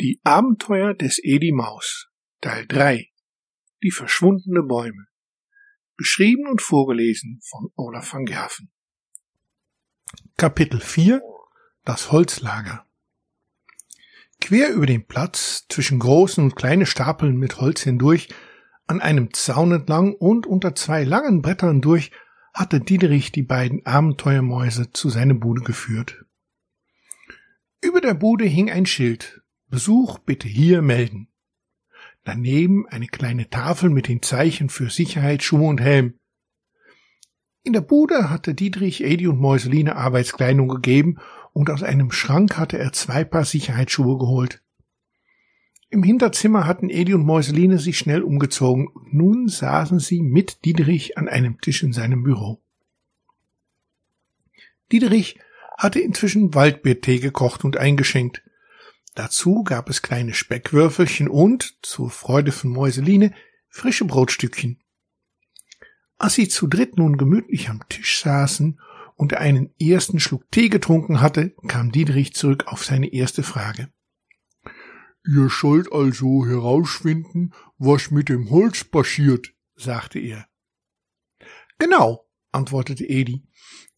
Die Abenteuer des Edi Maus Teil 3 Die verschwundene Bäume. Geschrieben und vorgelesen von Olaf van Gerven. Kapitel 4 Das Holzlager. Quer über den Platz, zwischen großen und kleinen Stapeln mit Holz hindurch, an einem Zaun entlang und unter zwei langen Brettern durch, hatte Diederich die beiden Abenteuermäuse zu seiner Bude geführt. Über der Bude hing ein Schild, Besuch bitte hier melden. Daneben eine kleine Tafel mit den Zeichen für Sicherheit, Schuhe und Helm. In der Bude hatte Dietrich Edi und Mäuseline Arbeitskleidung gegeben und aus einem Schrank hatte er zwei Paar Sicherheitsschuhe geholt. Im Hinterzimmer hatten Edi und Mäuseline sich schnell umgezogen und nun saßen sie mit Dietrich an einem Tisch in seinem Büro. Dietrich hatte inzwischen Waldbeertee gekocht und eingeschenkt. Dazu gab es kleine Speckwürfelchen und, zur Freude von Mäuseline, frische Brotstückchen. Als sie zu dritt nun gemütlich am Tisch saßen und einen ersten Schluck Tee getrunken hatte, kam Dietrich zurück auf seine erste Frage. Ihr sollt also herausfinden, was mit dem Holz passiert, sagte er. Genau, antwortete Edi.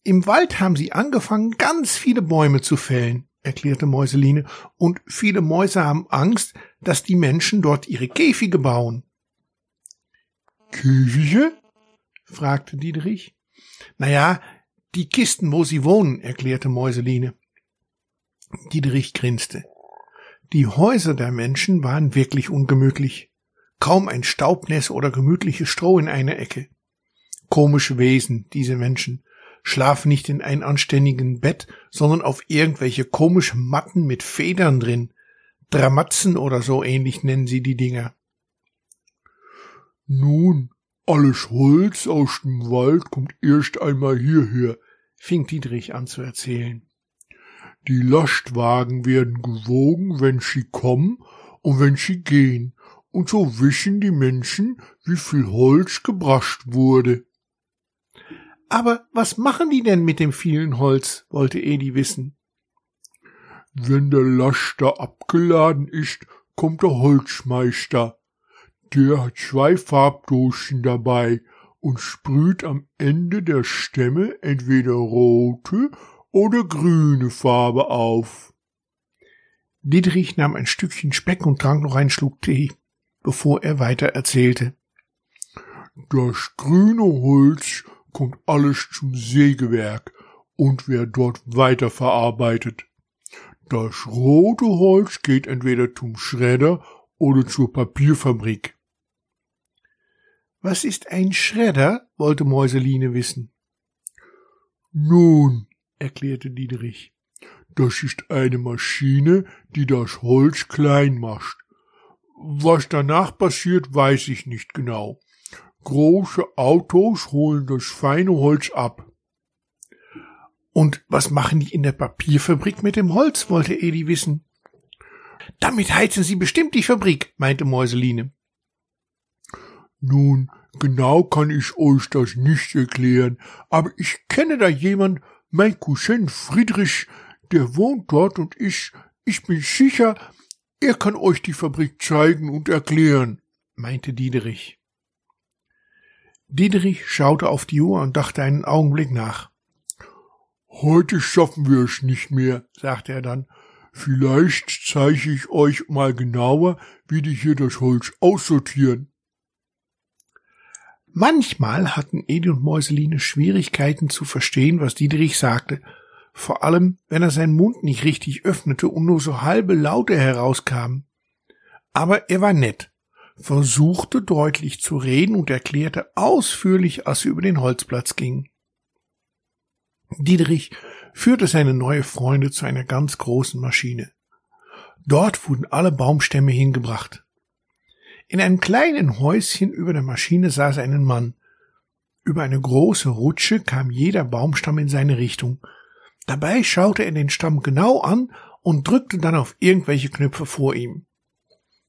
Im Wald haben sie angefangen, ganz viele Bäume zu fällen erklärte Mäuseline, und viele Mäuse haben Angst, dass die Menschen dort ihre Käfige bauen. Käfige? fragte Dietrich. Naja, die Kisten, wo sie wohnen, erklärte Mäuseline. Dietrich grinste. Die Häuser der Menschen waren wirklich ungemütlich. Kaum ein Staubnässe oder gemütliches Stroh in einer Ecke. Komische Wesen, diese Menschen schlafen nicht in ein anständigen Bett, sondern auf irgendwelche komischen Matten mit Federn drin. Dramatzen oder so ähnlich nennen sie die Dinger. Nun, alles Holz aus dem Wald kommt erst einmal hierher, fing Dietrich an zu erzählen. Die Lastwagen werden gewogen, wenn sie kommen und wenn sie gehen, und so wissen die Menschen, wie viel Holz gebrascht wurde. Aber was machen die denn mit dem vielen Holz? wollte Edi wissen. Wenn der Laster abgeladen ist, kommt der Holzmeister. Der hat zwei Farbdosen dabei und sprüht am Ende der Stämme entweder rote oder grüne Farbe auf. Dietrich nahm ein Stückchen Speck und trank noch einen Schluck Tee, bevor er weiter erzählte. Das grüne Holz kommt alles zum Sägewerk und wird dort weiterverarbeitet. Das rote Holz geht entweder zum Schredder oder zur Papierfabrik. Was ist ein Schredder? wollte Mäuseline wissen. Nun, erklärte Dietrich, das ist eine Maschine, die das Holz klein macht. Was danach passiert, weiß ich nicht genau. Große Autos holen das feine Holz ab. Und was machen die in der Papierfabrik mit dem Holz, wollte Edi wissen. Damit heizen sie bestimmt die Fabrik, meinte Mäuseline. Nun, genau kann ich euch das nicht erklären, aber ich kenne da jemand, mein Cousin Friedrich, der wohnt dort und ich, ich bin sicher, er kann euch die Fabrik zeigen und erklären, meinte Diederich. Dietrich schaute auf die Uhr und dachte einen Augenblick nach. Heute schaffen wir es nicht mehr, sagte er dann. Vielleicht zeige ich euch mal genauer, wie die hier das Holz aussortieren. Manchmal hatten Edi und Mäuseline Schwierigkeiten zu verstehen, was Dietrich sagte, vor allem wenn er seinen Mund nicht richtig öffnete und nur so halbe Laute herauskamen. Aber er war nett versuchte deutlich zu reden und erklärte ausführlich, als sie über den Holzplatz ging. Dietrich führte seine neue Freunde zu einer ganz großen Maschine. Dort wurden alle Baumstämme hingebracht. In einem kleinen Häuschen über der Maschine saß ein Mann. Über eine große Rutsche kam jeder Baumstamm in seine Richtung. Dabei schaute er den Stamm genau an und drückte dann auf irgendwelche Knöpfe vor ihm.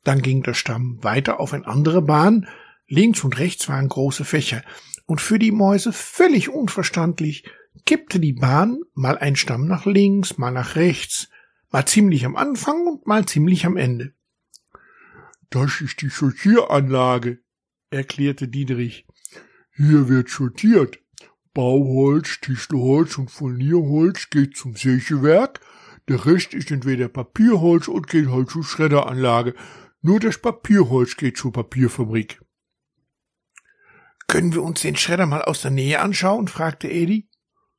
Dann ging der Stamm weiter auf eine andere Bahn. Links und rechts waren große Fächer. Und für die Mäuse völlig unverstandlich kippte die Bahn mal ein Stamm nach links, mal nach rechts, Mal ziemlich am Anfang und mal ziemlich am Ende. Das ist die Sortieranlage, erklärte Dietrich. Hier wird sortiert. Bauholz, Tischlerholz und Furnierholz geht zum Sägewerk. Der Rest ist entweder Papierholz und geht halt zur Schredderanlage. Nur das Papierholz geht zur Papierfabrik. Können wir uns den Schredder mal aus der Nähe anschauen? fragte Edi.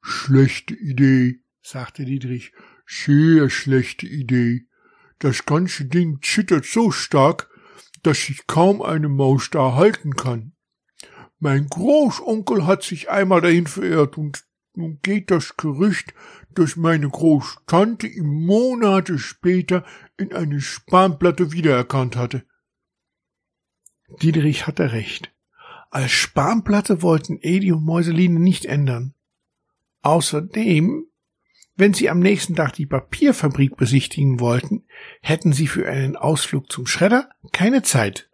Schlechte Idee, sagte Dietrich. Sehr schlechte Idee. Das ganze Ding zittert so stark, dass sich kaum eine Maus da halten kann. Mein Großonkel hat sich einmal dahin verirrt und geht das Gerücht, dass meine Großtante ihm Monate später in eine Spanplatte wiedererkannt hatte. Dietrich hatte recht. Als Spanplatte wollten Edi und Mäuseline nicht ändern. Außerdem, wenn sie am nächsten Tag die Papierfabrik besichtigen wollten, hätten sie für einen Ausflug zum Schredder keine Zeit.